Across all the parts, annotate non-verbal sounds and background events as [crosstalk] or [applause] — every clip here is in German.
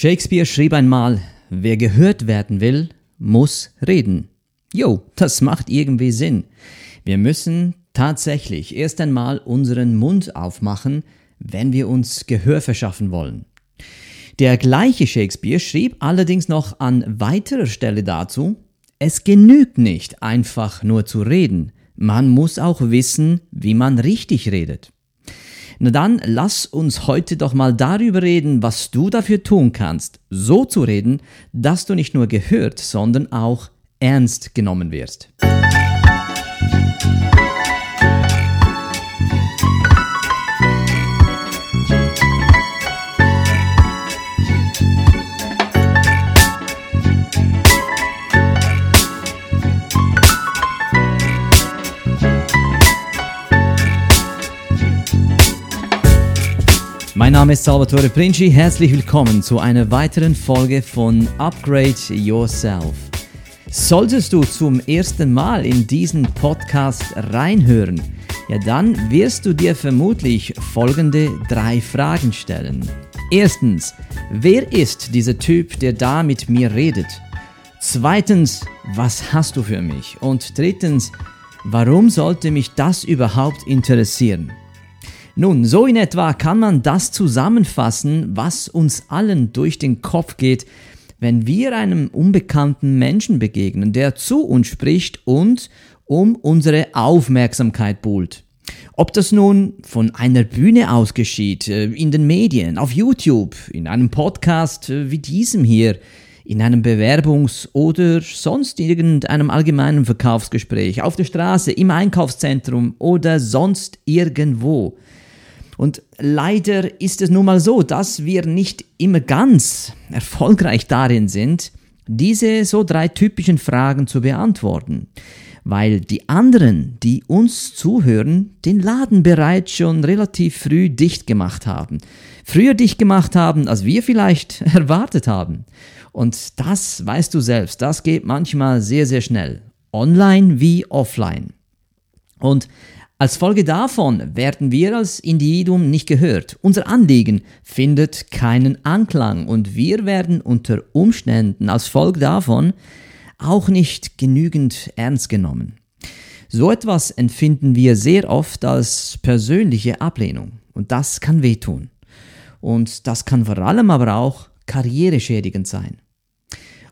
Shakespeare schrieb einmal, wer gehört werden will, muss reden. Jo, das macht irgendwie Sinn. Wir müssen tatsächlich erst einmal unseren Mund aufmachen, wenn wir uns Gehör verschaffen wollen. Der gleiche Shakespeare schrieb allerdings noch an weiterer Stelle dazu, es genügt nicht einfach nur zu reden, man muss auch wissen, wie man richtig redet. Na dann lass uns heute doch mal darüber reden, was du dafür tun kannst, so zu reden, dass du nicht nur gehört, sondern auch ernst genommen wirst. Mein Name ist Salvatore Princi, herzlich willkommen zu einer weiteren Folge von Upgrade Yourself. Solltest du zum ersten Mal in diesen Podcast reinhören, ja dann wirst du dir vermutlich folgende drei Fragen stellen. Erstens, wer ist dieser Typ, der da mit mir redet? Zweitens, was hast du für mich? Und drittens, warum sollte mich das überhaupt interessieren? Nun, so in etwa kann man das zusammenfassen, was uns allen durch den Kopf geht, wenn wir einem unbekannten Menschen begegnen, der zu uns spricht und um unsere Aufmerksamkeit buhlt. Ob das nun von einer Bühne aus geschieht, äh, in den Medien, auf YouTube, in einem Podcast äh, wie diesem hier, in einem Bewerbungs- oder sonst irgendeinem allgemeinen Verkaufsgespräch, auf der Straße, im Einkaufszentrum oder sonst irgendwo. Und leider ist es nun mal so, dass wir nicht immer ganz erfolgreich darin sind, diese so drei typischen Fragen zu beantworten, weil die anderen, die uns zuhören, den Laden bereits schon relativ früh dicht gemacht haben. Früher dicht gemacht haben, als wir vielleicht [laughs] erwartet haben. Und das weißt du selbst, das geht manchmal sehr, sehr schnell. Online wie offline. Und als Folge davon werden wir als Individuum nicht gehört. Unser Anliegen findet keinen Anklang und wir werden unter Umständen als Folge davon auch nicht genügend ernst genommen. So etwas empfinden wir sehr oft als persönliche Ablehnung und das kann wehtun. Und das kann vor allem aber auch karriereschädigend sein.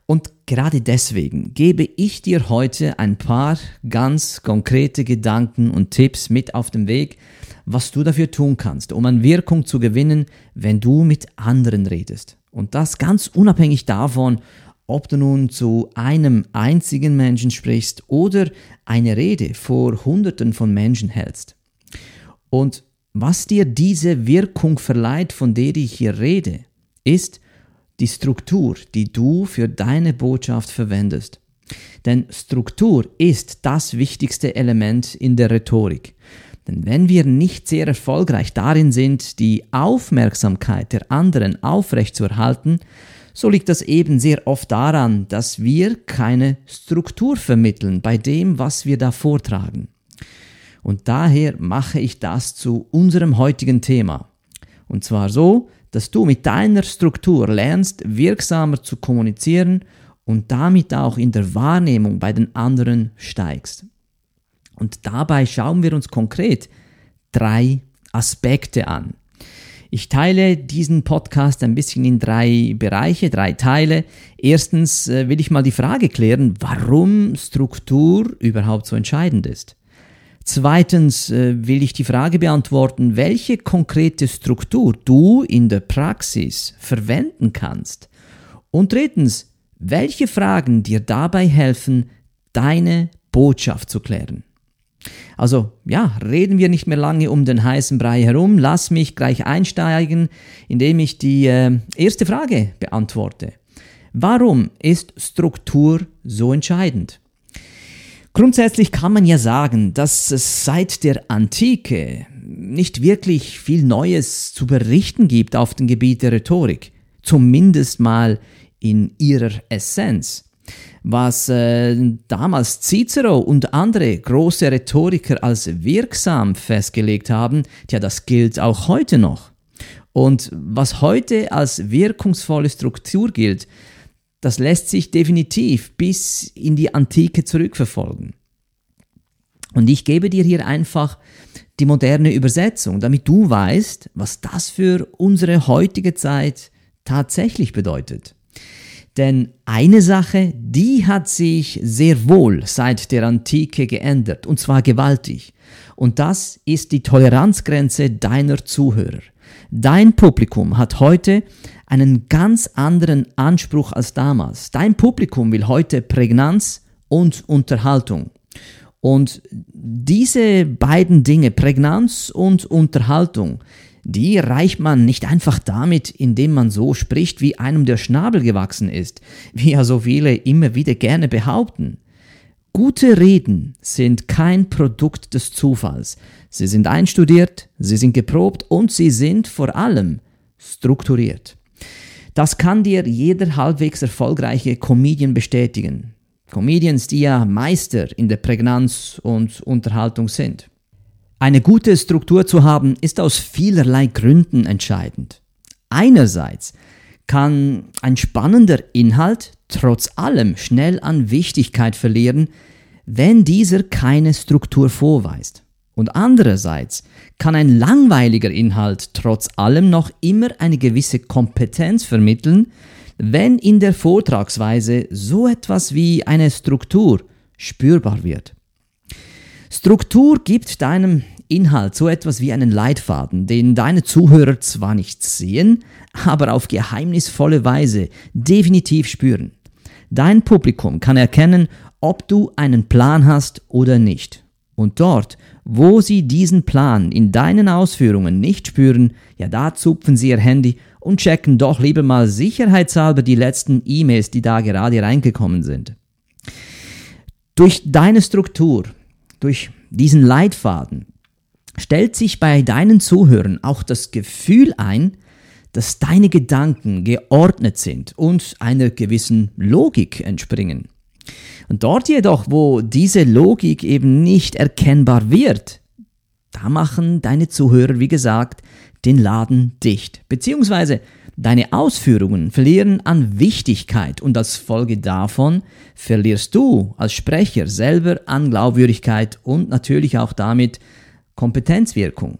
Und gerade deswegen gebe ich dir heute ein paar ganz konkrete Gedanken und Tipps mit auf den Weg, was du dafür tun kannst, um an Wirkung zu gewinnen, wenn du mit anderen redest. Und das ganz unabhängig davon, ob du nun zu einem einzigen Menschen sprichst oder eine Rede vor Hunderten von Menschen hältst. Und was dir diese Wirkung verleiht, von der ich hier rede, ist, die Struktur, die du für deine Botschaft verwendest. Denn Struktur ist das wichtigste Element in der Rhetorik. Denn wenn wir nicht sehr erfolgreich darin sind, die Aufmerksamkeit der anderen aufrechtzuerhalten, so liegt das eben sehr oft daran, dass wir keine Struktur vermitteln bei dem, was wir da vortragen. Und daher mache ich das zu unserem heutigen Thema. Und zwar so, dass du mit deiner Struktur lernst, wirksamer zu kommunizieren und damit auch in der Wahrnehmung bei den anderen steigst. Und dabei schauen wir uns konkret drei Aspekte an. Ich teile diesen Podcast ein bisschen in drei Bereiche, drei Teile. Erstens äh, will ich mal die Frage klären, warum Struktur überhaupt so entscheidend ist. Zweitens äh, will ich die Frage beantworten, welche konkrete Struktur du in der Praxis verwenden kannst. Und drittens, welche Fragen dir dabei helfen, deine Botschaft zu klären. Also ja, reden wir nicht mehr lange um den heißen Brei herum. Lass mich gleich einsteigen, indem ich die äh, erste Frage beantworte. Warum ist Struktur so entscheidend? Grundsätzlich kann man ja sagen, dass es seit der Antike nicht wirklich viel Neues zu berichten gibt auf dem Gebiet der Rhetorik, zumindest mal in ihrer Essenz. Was äh, damals Cicero und andere große Rhetoriker als wirksam festgelegt haben, tja, das gilt auch heute noch. Und was heute als wirkungsvolle Struktur gilt, das lässt sich definitiv bis in die Antike zurückverfolgen. Und ich gebe dir hier einfach die moderne Übersetzung, damit du weißt, was das für unsere heutige Zeit tatsächlich bedeutet. Denn eine Sache, die hat sich sehr wohl seit der Antike geändert, und zwar gewaltig. Und das ist die Toleranzgrenze deiner Zuhörer. Dein Publikum hat heute einen ganz anderen Anspruch als damals. Dein Publikum will heute Prägnanz und Unterhaltung. Und diese beiden Dinge, Prägnanz und Unterhaltung, die erreicht man nicht einfach damit, indem man so spricht, wie einem der Schnabel gewachsen ist, wie ja so viele immer wieder gerne behaupten. Gute Reden sind kein Produkt des Zufalls. Sie sind einstudiert, sie sind geprobt und sie sind vor allem strukturiert. Das kann dir jeder halbwegs erfolgreiche Comedian bestätigen. Comedians, die ja Meister in der Prägnanz und Unterhaltung sind. Eine gute Struktur zu haben, ist aus vielerlei Gründen entscheidend. Einerseits kann ein spannender Inhalt trotz allem schnell an Wichtigkeit verlieren, wenn dieser keine Struktur vorweist. Und andererseits kann ein langweiliger Inhalt trotz allem noch immer eine gewisse Kompetenz vermitteln, wenn in der Vortragsweise so etwas wie eine Struktur spürbar wird. Struktur gibt deinem Inhalt so etwas wie einen Leitfaden, den deine Zuhörer zwar nicht sehen, aber auf geheimnisvolle Weise definitiv spüren. Dein Publikum kann erkennen, ob du einen Plan hast oder nicht. Und dort, wo sie diesen Plan in deinen Ausführungen nicht spüren, ja da zupfen sie ihr Handy und checken doch lieber mal sicherheitshalber die letzten E-Mails, die da gerade reingekommen sind. Durch deine Struktur, durch diesen Leitfaden, stellt sich bei deinen Zuhörern auch das Gefühl ein, dass deine Gedanken geordnet sind und einer gewissen Logik entspringen. Und dort jedoch, wo diese Logik eben nicht erkennbar wird, da machen deine Zuhörer, wie gesagt, den Laden dicht. Beziehungsweise deine Ausführungen verlieren an Wichtigkeit und als Folge davon verlierst du als Sprecher selber an Glaubwürdigkeit und natürlich auch damit Kompetenzwirkung.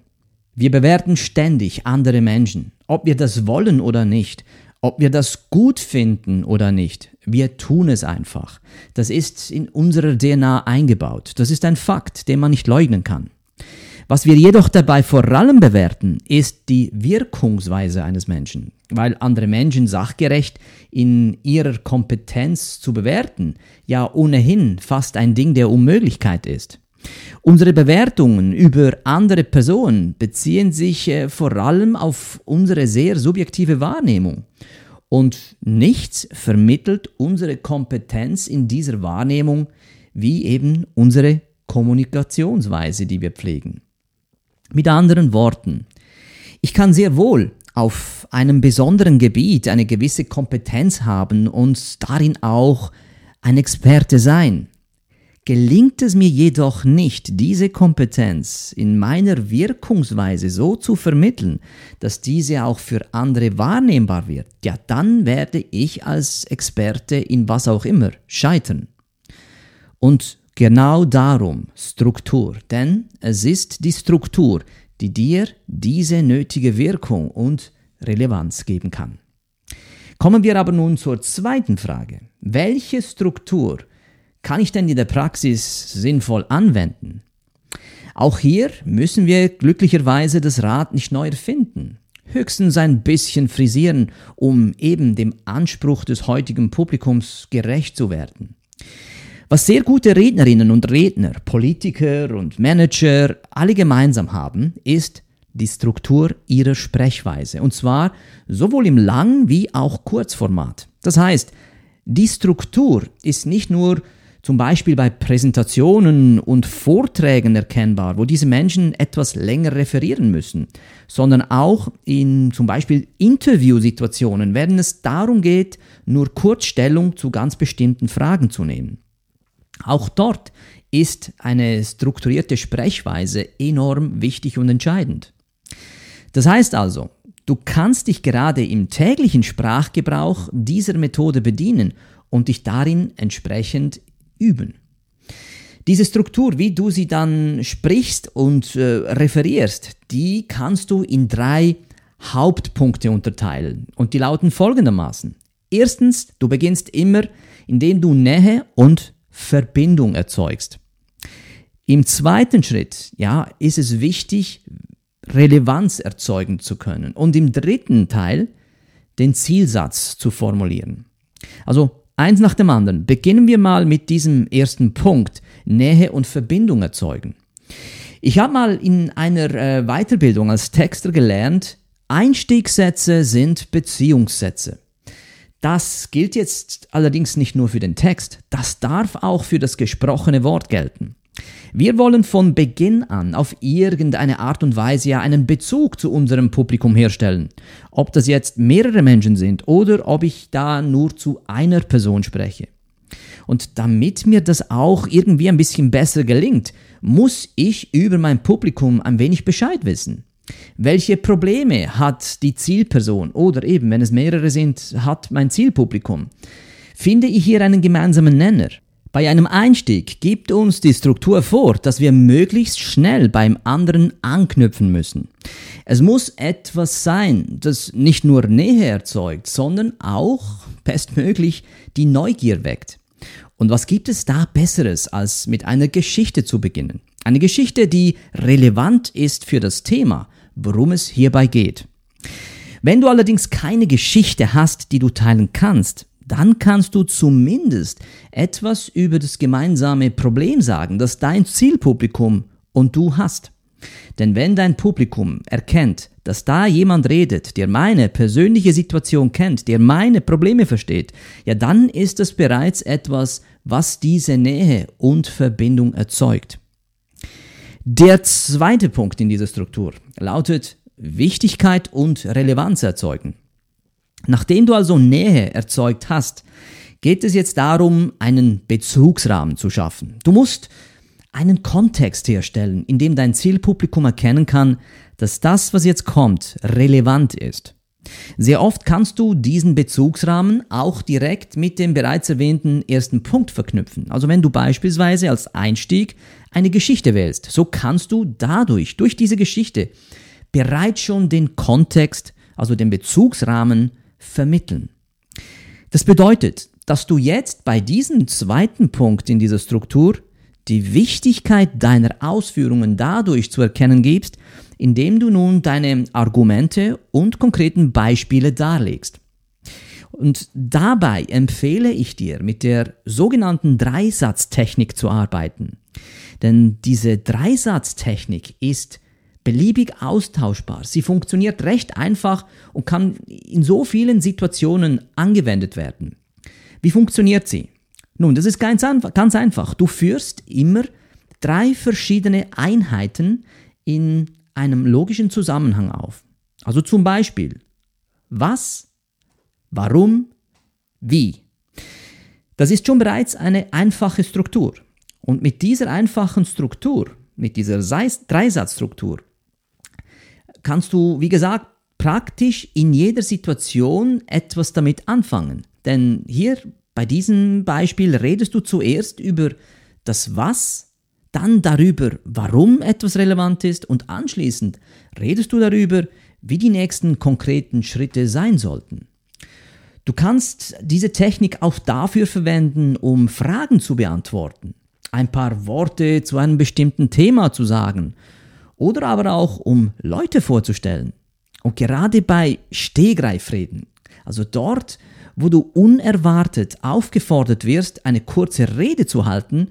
Wir bewerten ständig andere Menschen, ob wir das wollen oder nicht, ob wir das gut finden oder nicht. Wir tun es einfach. Das ist in unserer DNA eingebaut. Das ist ein Fakt, den man nicht leugnen kann. Was wir jedoch dabei vor allem bewerten, ist die Wirkungsweise eines Menschen, weil andere Menschen sachgerecht in ihrer Kompetenz zu bewerten ja ohnehin fast ein Ding der Unmöglichkeit ist. Unsere Bewertungen über andere Personen beziehen sich äh, vor allem auf unsere sehr subjektive Wahrnehmung. Und nichts vermittelt unsere Kompetenz in dieser Wahrnehmung wie eben unsere Kommunikationsweise, die wir pflegen. Mit anderen Worten, ich kann sehr wohl auf einem besonderen Gebiet eine gewisse Kompetenz haben und darin auch ein Experte sein. Gelingt es mir jedoch nicht, diese Kompetenz in meiner Wirkungsweise so zu vermitteln, dass diese auch für andere wahrnehmbar wird, ja dann werde ich als Experte in was auch immer scheitern. Und genau darum Struktur, denn es ist die Struktur, die dir diese nötige Wirkung und Relevanz geben kann. Kommen wir aber nun zur zweiten Frage. Welche Struktur kann ich denn in der Praxis sinnvoll anwenden? Auch hier müssen wir glücklicherweise das Rad nicht neu erfinden. Höchstens ein bisschen frisieren, um eben dem Anspruch des heutigen Publikums gerecht zu werden. Was sehr gute Rednerinnen und Redner, Politiker und Manager alle gemeinsam haben, ist die Struktur ihrer Sprechweise. Und zwar sowohl im Lang- wie auch Kurzformat. Das heißt, die Struktur ist nicht nur zum Beispiel bei Präsentationen und Vorträgen erkennbar, wo diese Menschen etwas länger referieren müssen, sondern auch in zum Beispiel Interviewsituationen, wenn es darum geht, nur kurz Stellung zu ganz bestimmten Fragen zu nehmen. Auch dort ist eine strukturierte Sprechweise enorm wichtig und entscheidend. Das heißt also, Du kannst dich gerade im täglichen Sprachgebrauch dieser Methode bedienen und dich darin entsprechend üben. Diese Struktur, wie du sie dann sprichst und äh, referierst, die kannst du in drei Hauptpunkte unterteilen und die lauten folgendermaßen. Erstens, du beginnst immer, indem du Nähe und Verbindung erzeugst. Im zweiten Schritt, ja, ist es wichtig, Relevanz erzeugen zu können. Und im dritten Teil, den Zielsatz zu formulieren. Also eins nach dem anderen. Beginnen wir mal mit diesem ersten Punkt, Nähe und Verbindung erzeugen. Ich habe mal in einer äh, Weiterbildung als Texter gelernt, Einstiegssätze sind Beziehungssätze. Das gilt jetzt allerdings nicht nur für den Text, das darf auch für das gesprochene Wort gelten. Wir wollen von Beginn an auf irgendeine Art und Weise ja einen Bezug zu unserem Publikum herstellen. Ob das jetzt mehrere Menschen sind oder ob ich da nur zu einer Person spreche. Und damit mir das auch irgendwie ein bisschen besser gelingt, muss ich über mein Publikum ein wenig Bescheid wissen. Welche Probleme hat die Zielperson oder eben, wenn es mehrere sind, hat mein Zielpublikum? Finde ich hier einen gemeinsamen Nenner? Bei einem Einstieg gibt uns die Struktur vor, dass wir möglichst schnell beim anderen anknüpfen müssen. Es muss etwas sein, das nicht nur Nähe erzeugt, sondern auch bestmöglich die Neugier weckt. Und was gibt es da Besseres, als mit einer Geschichte zu beginnen? Eine Geschichte, die relevant ist für das Thema, worum es hierbei geht. Wenn du allerdings keine Geschichte hast, die du teilen kannst, dann kannst du zumindest etwas über das gemeinsame Problem sagen, das dein Zielpublikum und du hast. Denn wenn dein Publikum erkennt, dass da jemand redet, der meine persönliche Situation kennt, der meine Probleme versteht, ja dann ist es bereits etwas, was diese Nähe und Verbindung erzeugt. Der zweite Punkt in dieser Struktur lautet Wichtigkeit und Relevanz erzeugen. Nachdem du also Nähe erzeugt hast, geht es jetzt darum, einen Bezugsrahmen zu schaffen. Du musst einen Kontext herstellen, in dem dein Zielpublikum erkennen kann, dass das, was jetzt kommt, relevant ist. Sehr oft kannst du diesen Bezugsrahmen auch direkt mit dem bereits erwähnten ersten Punkt verknüpfen. Also wenn du beispielsweise als Einstieg eine Geschichte wählst, so kannst du dadurch, durch diese Geschichte, bereits schon den Kontext, also den Bezugsrahmen vermitteln. Das bedeutet, dass du jetzt bei diesem zweiten Punkt in dieser Struktur die Wichtigkeit deiner Ausführungen dadurch zu erkennen gibst, indem du nun deine Argumente und konkreten Beispiele darlegst. Und dabei empfehle ich dir, mit der sogenannten Dreisatztechnik zu arbeiten. Denn diese Dreisatztechnik ist beliebig austauschbar. Sie funktioniert recht einfach und kann in so vielen Situationen angewendet werden. Wie funktioniert sie? Nun, das ist ganz, ganz einfach. Du führst immer drei verschiedene Einheiten in einem logischen Zusammenhang auf. Also zum Beispiel, was, warum, wie. Das ist schon bereits eine einfache Struktur. Und mit dieser einfachen Struktur, mit dieser Dreisatzstruktur, kannst du, wie gesagt, praktisch in jeder Situation etwas damit anfangen. Denn hier bei diesem Beispiel redest du zuerst über das Was, dann darüber, warum etwas relevant ist und anschließend redest du darüber, wie die nächsten konkreten Schritte sein sollten. Du kannst diese Technik auch dafür verwenden, um Fragen zu beantworten, ein paar Worte zu einem bestimmten Thema zu sagen oder aber auch um Leute vorzustellen. Und gerade bei Stehgreifreden, also dort, wo du unerwartet aufgefordert wirst, eine kurze Rede zu halten,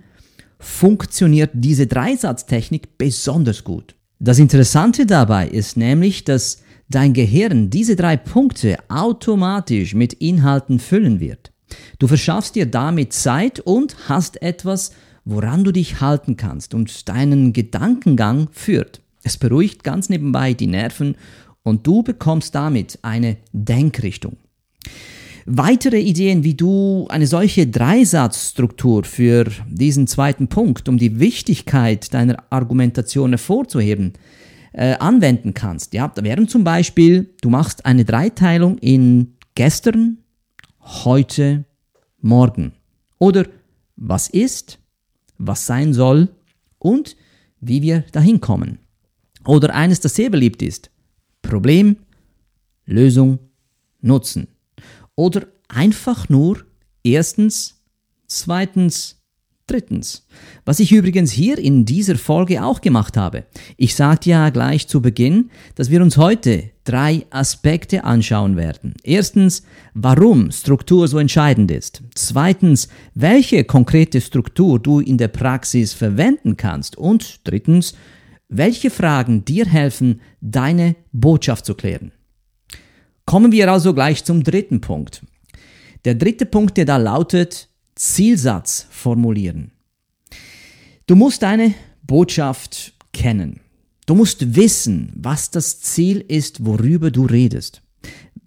funktioniert diese Dreisatztechnik besonders gut. Das Interessante dabei ist nämlich, dass dein Gehirn diese drei Punkte automatisch mit Inhalten füllen wird. Du verschaffst dir damit Zeit und hast etwas, woran du dich halten kannst und deinen Gedankengang führt. Es beruhigt ganz nebenbei die Nerven und du bekommst damit eine Denkrichtung. Weitere Ideen, wie du eine solche Dreisatzstruktur für diesen zweiten Punkt, um die Wichtigkeit deiner Argumentation hervorzuheben, äh, anwenden kannst. Ja, da wären zum Beispiel, du machst eine Dreiteilung in gestern, heute, morgen. Oder was ist, was sein soll und wie wir dahin kommen. Oder eines, das sehr beliebt ist. Problem, Lösung, Nutzen. Oder einfach nur erstens, zweitens, drittens. Was ich übrigens hier in dieser Folge auch gemacht habe. Ich sagte ja gleich zu Beginn, dass wir uns heute drei Aspekte anschauen werden. Erstens, warum Struktur so entscheidend ist. Zweitens, welche konkrete Struktur du in der Praxis verwenden kannst. Und drittens, welche Fragen dir helfen, deine Botschaft zu klären. Kommen wir also gleich zum dritten Punkt. Der dritte Punkt, der da lautet, Zielsatz formulieren. Du musst deine Botschaft kennen. Du musst wissen, was das Ziel ist, worüber du redest.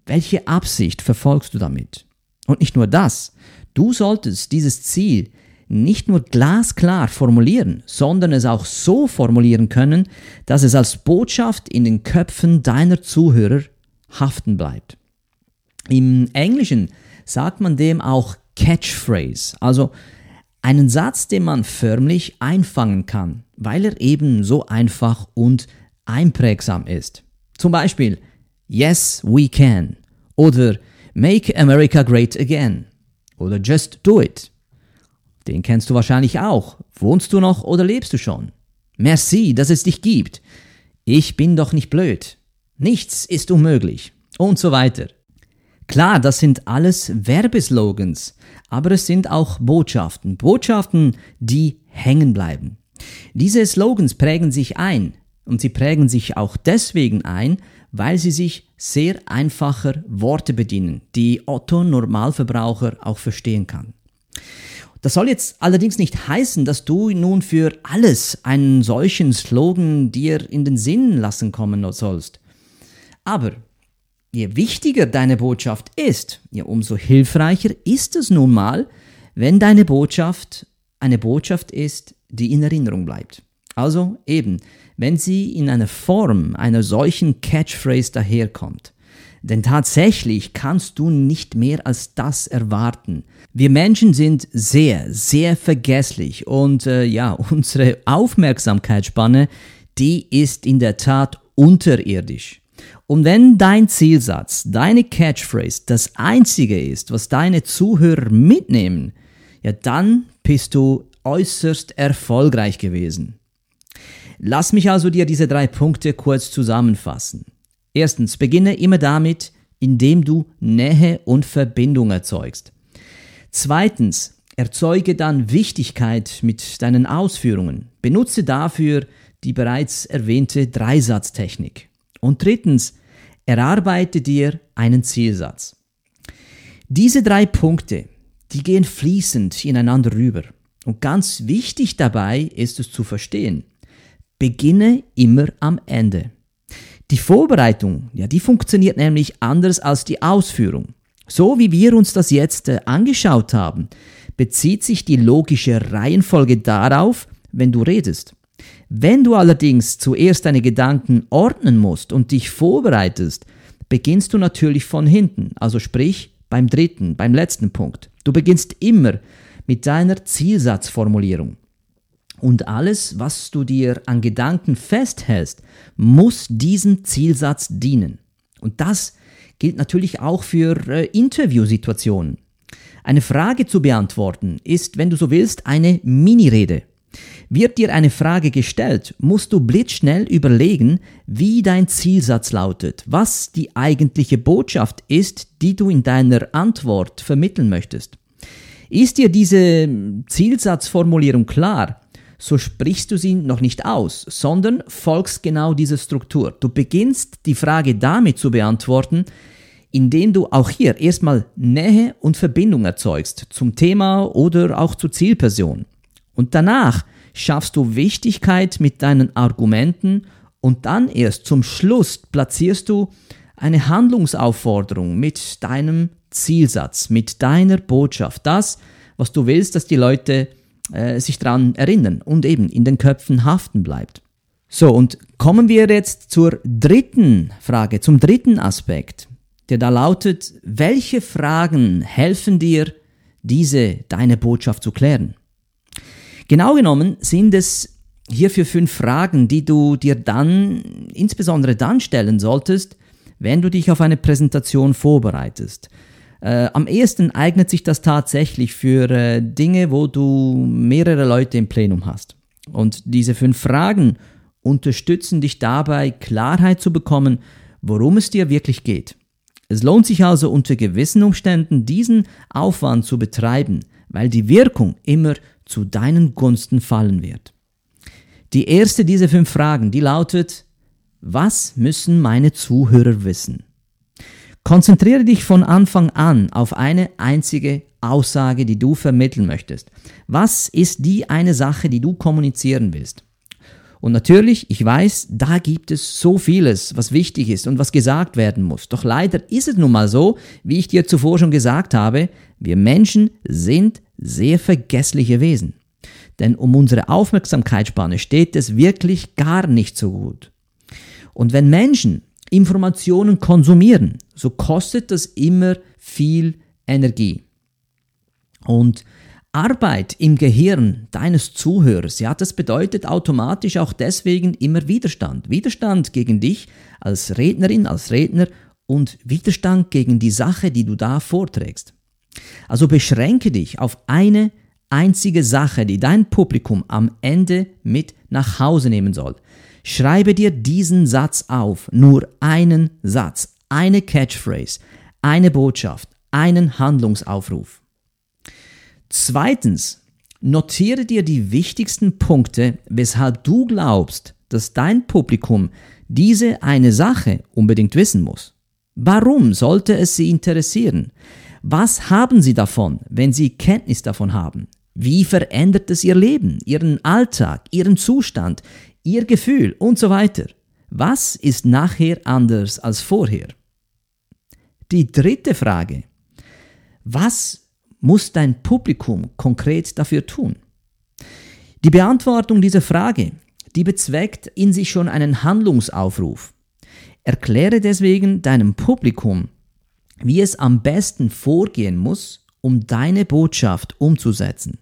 Welche Absicht verfolgst du damit? Und nicht nur das, du solltest dieses Ziel nicht nur glasklar formulieren, sondern es auch so formulieren können, dass es als Botschaft in den Köpfen deiner Zuhörer haften bleibt. Im Englischen sagt man dem auch Catchphrase, also einen Satz, den man förmlich einfangen kann, weil er eben so einfach und einprägsam ist. Zum Beispiel Yes, we can oder Make America Great Again oder Just Do It. Den kennst du wahrscheinlich auch. Wohnst du noch oder lebst du schon? Merci, dass es dich gibt. Ich bin doch nicht blöd. Nichts ist unmöglich. Und so weiter. Klar, das sind alles Werbeslogans, aber es sind auch Botschaften. Botschaften, die hängen bleiben. Diese Slogans prägen sich ein und sie prägen sich auch deswegen ein, weil sie sich sehr einfacher Worte bedienen, die Otto Normalverbraucher auch verstehen kann. Das soll jetzt allerdings nicht heißen, dass du nun für alles einen solchen Slogan dir in den Sinn lassen kommen sollst. Aber je wichtiger deine Botschaft ist, ja, umso hilfreicher ist es nun mal, wenn deine Botschaft eine Botschaft ist, die in Erinnerung bleibt. Also eben, wenn sie in einer Form einer solchen Catchphrase daherkommt. Denn tatsächlich kannst du nicht mehr als das erwarten. Wir Menschen sind sehr, sehr vergesslich und äh, ja, [laughs] unsere Aufmerksamkeitsspanne, die ist in der Tat unterirdisch. Und wenn dein Zielsatz, deine Catchphrase das einzige ist, was deine Zuhörer mitnehmen, ja dann bist du äußerst erfolgreich gewesen. Lass mich also dir diese drei Punkte kurz zusammenfassen. Erstens, beginne immer damit, indem du Nähe und Verbindung erzeugst. Zweitens, erzeuge dann Wichtigkeit mit deinen Ausführungen. Benutze dafür die bereits erwähnte Dreisatztechnik. Und drittens, erarbeite dir einen Zielsatz. Diese drei Punkte, die gehen fließend ineinander rüber. Und ganz wichtig dabei ist es zu verstehen, beginne immer am Ende. Die Vorbereitung, ja, die funktioniert nämlich anders als die Ausführung. So wie wir uns das jetzt äh, angeschaut haben, bezieht sich die logische Reihenfolge darauf, wenn du redest. Wenn du allerdings zuerst deine Gedanken ordnen musst und dich vorbereitest, beginnst du natürlich von hinten, also sprich beim dritten, beim letzten Punkt. Du beginnst immer mit deiner Zielsatzformulierung. Und alles, was du dir an Gedanken festhältst, muss diesem Zielsatz dienen. Und das gilt natürlich auch für äh, Interviewsituationen. Eine Frage zu beantworten ist, wenn du so willst, eine Minirede. Wird dir eine Frage gestellt, musst du blitzschnell überlegen, wie dein Zielsatz lautet, was die eigentliche Botschaft ist, die du in deiner Antwort vermitteln möchtest. Ist dir diese Zielsatzformulierung klar, so sprichst du sie noch nicht aus, sondern folgst genau dieser Struktur. Du beginnst die Frage damit zu beantworten, indem du auch hier erstmal Nähe und Verbindung erzeugst zum Thema oder auch zur Zielperson. Und danach schaffst du Wichtigkeit mit deinen Argumenten und dann erst zum Schluss platzierst du eine Handlungsaufforderung mit deinem Zielsatz, mit deiner Botschaft. Das, was du willst, dass die Leute äh, sich daran erinnern und eben in den Köpfen haften bleibt. So, und kommen wir jetzt zur dritten Frage, zum dritten Aspekt, der da lautet, welche Fragen helfen dir, diese deine Botschaft zu klären? Genau genommen sind es hierfür fünf Fragen, die du dir dann, insbesondere dann stellen solltest, wenn du dich auf eine Präsentation vorbereitest. Äh, am ehesten eignet sich das tatsächlich für äh, Dinge, wo du mehrere Leute im Plenum hast. Und diese fünf Fragen unterstützen dich dabei, Klarheit zu bekommen, worum es dir wirklich geht. Es lohnt sich also unter gewissen Umständen, diesen Aufwand zu betreiben, weil die Wirkung immer zu deinen Gunsten fallen wird. Die erste dieser fünf Fragen, die lautet, was müssen meine Zuhörer wissen? Konzentriere dich von Anfang an auf eine einzige Aussage, die du vermitteln möchtest. Was ist die eine Sache, die du kommunizieren willst? Und natürlich, ich weiß, da gibt es so vieles, was wichtig ist und was gesagt werden muss. Doch leider ist es nun mal so, wie ich dir zuvor schon gesagt habe, wir Menschen sind sehr vergessliche Wesen. Denn um unsere Aufmerksamkeitsspanne steht es wirklich gar nicht so gut. Und wenn Menschen Informationen konsumieren, so kostet das immer viel Energie. Und Arbeit im Gehirn deines Zuhörers, ja, das bedeutet automatisch auch deswegen immer Widerstand. Widerstand gegen dich als Rednerin, als Redner und Widerstand gegen die Sache, die du da vorträgst. Also beschränke dich auf eine einzige Sache, die dein Publikum am Ende mit nach Hause nehmen soll. Schreibe dir diesen Satz auf, nur einen Satz, eine Catchphrase, eine Botschaft, einen Handlungsaufruf. Zweitens, notiere dir die wichtigsten Punkte, weshalb du glaubst, dass dein Publikum diese eine Sache unbedingt wissen muss. Warum sollte es sie interessieren? Was haben sie davon, wenn sie Kenntnis davon haben? Wie verändert es ihr Leben, ihren Alltag, ihren Zustand, ihr Gefühl und so weiter? Was ist nachher anders als vorher? Die dritte Frage. Was muss dein Publikum konkret dafür tun? Die Beantwortung dieser Frage, die bezweckt in sich schon einen Handlungsaufruf. Erkläre deswegen deinem Publikum, wie es am besten vorgehen muss, um deine Botschaft umzusetzen.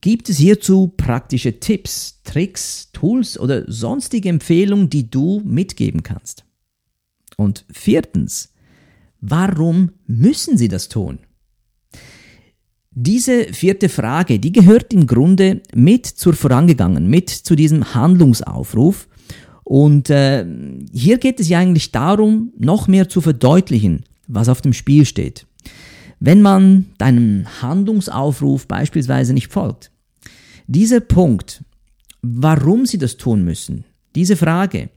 Gibt es hierzu praktische Tipps, Tricks, Tools oder sonstige Empfehlungen, die du mitgeben kannst? Und viertens, warum müssen sie das tun? Diese vierte Frage, die gehört im Grunde mit zur vorangegangen, mit zu diesem Handlungsaufruf. Und äh, hier geht es ja eigentlich darum, noch mehr zu verdeutlichen, was auf dem Spiel steht. Wenn man deinem Handlungsaufruf beispielsweise nicht folgt. Dieser Punkt, warum sie das tun müssen, diese Frage,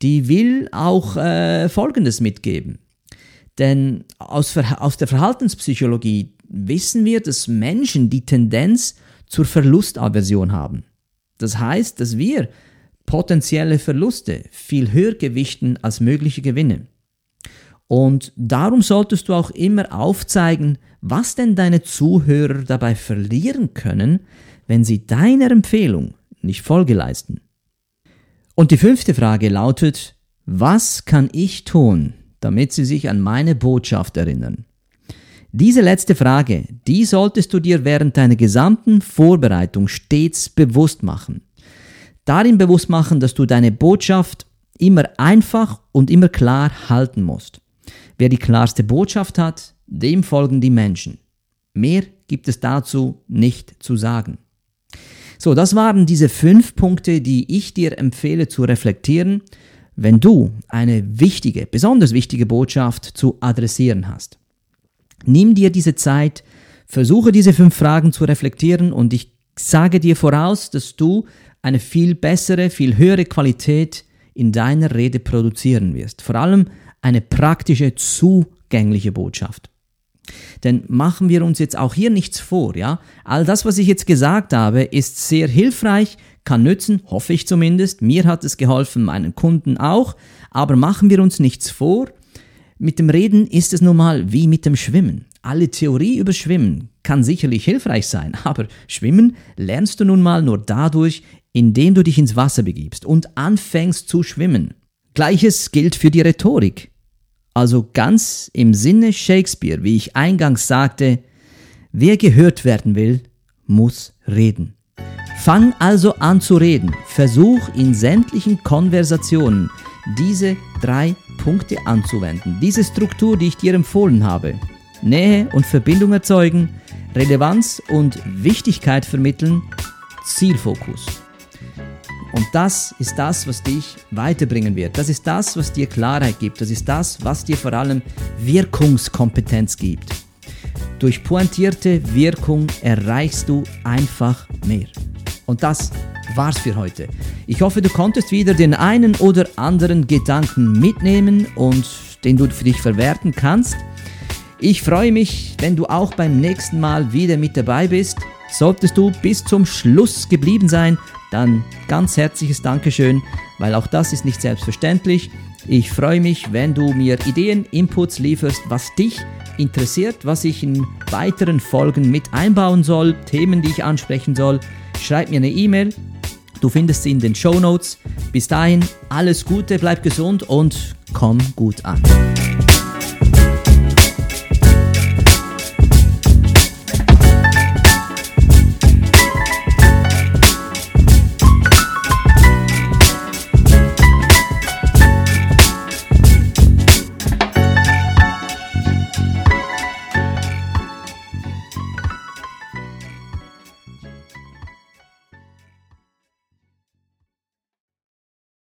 die will auch äh, Folgendes mitgeben. Denn aus, aus der Verhaltenspsychologie wissen wir, dass Menschen die Tendenz zur Verlustaversion haben. Das heißt, dass wir potenzielle Verluste viel höher gewichten als mögliche Gewinne. Und darum solltest du auch immer aufzeigen, was denn deine Zuhörer dabei verlieren können, wenn sie deiner Empfehlung nicht Folge leisten. Und die fünfte Frage lautet, was kann ich tun, damit sie sich an meine Botschaft erinnern? Diese letzte Frage, die solltest du dir während deiner gesamten Vorbereitung stets bewusst machen. Darin bewusst machen, dass du deine Botschaft immer einfach und immer klar halten musst. Wer die klarste Botschaft hat, dem folgen die Menschen. Mehr gibt es dazu nicht zu sagen. So, das waren diese fünf Punkte, die ich dir empfehle zu reflektieren, wenn du eine wichtige, besonders wichtige Botschaft zu adressieren hast. Nimm dir diese Zeit, versuche diese fünf Fragen zu reflektieren und ich sage dir voraus, dass du eine viel bessere, viel höhere Qualität in deiner Rede produzieren wirst. Vor allem eine praktische, zugängliche Botschaft. Denn machen wir uns jetzt auch hier nichts vor, ja? All das, was ich jetzt gesagt habe, ist sehr hilfreich, kann nützen, hoffe ich zumindest. Mir hat es geholfen, meinen Kunden auch. Aber machen wir uns nichts vor. Mit dem Reden ist es nun mal wie mit dem Schwimmen. Alle Theorie über Schwimmen kann sicherlich hilfreich sein, [laughs] aber Schwimmen lernst du nun mal nur dadurch, indem du dich ins Wasser begibst und anfängst zu schwimmen. Gleiches gilt für die Rhetorik. Also ganz im Sinne Shakespeare, wie ich eingangs sagte, wer gehört werden will, muss reden. Fang also an zu reden. Versuch in sämtlichen Konversationen diese drei Punkte anzuwenden. Diese Struktur, die ich dir empfohlen habe. Nähe und Verbindung erzeugen, Relevanz und Wichtigkeit vermitteln, Zielfokus. Und das ist das, was dich weiterbringen wird. Das ist das, was dir Klarheit gibt. Das ist das, was dir vor allem Wirkungskompetenz gibt. Durch pointierte Wirkung erreichst du einfach mehr. Und das war's für heute. Ich hoffe, du konntest wieder den einen oder anderen Gedanken mitnehmen und den du für dich verwerten kannst. Ich freue mich, wenn du auch beim nächsten Mal wieder mit dabei bist. Solltest du bis zum Schluss geblieben sein, dann ganz herzliches Dankeschön, weil auch das ist nicht selbstverständlich. Ich freue mich, wenn du mir Ideen, Inputs lieferst, was dich interessiert, was ich in weiteren Folgen mit einbauen soll, Themen, die ich ansprechen soll. Schreib mir eine E-Mail. Du findest sie in den Show Notes. Bis dahin alles Gute, bleib gesund und komm gut an.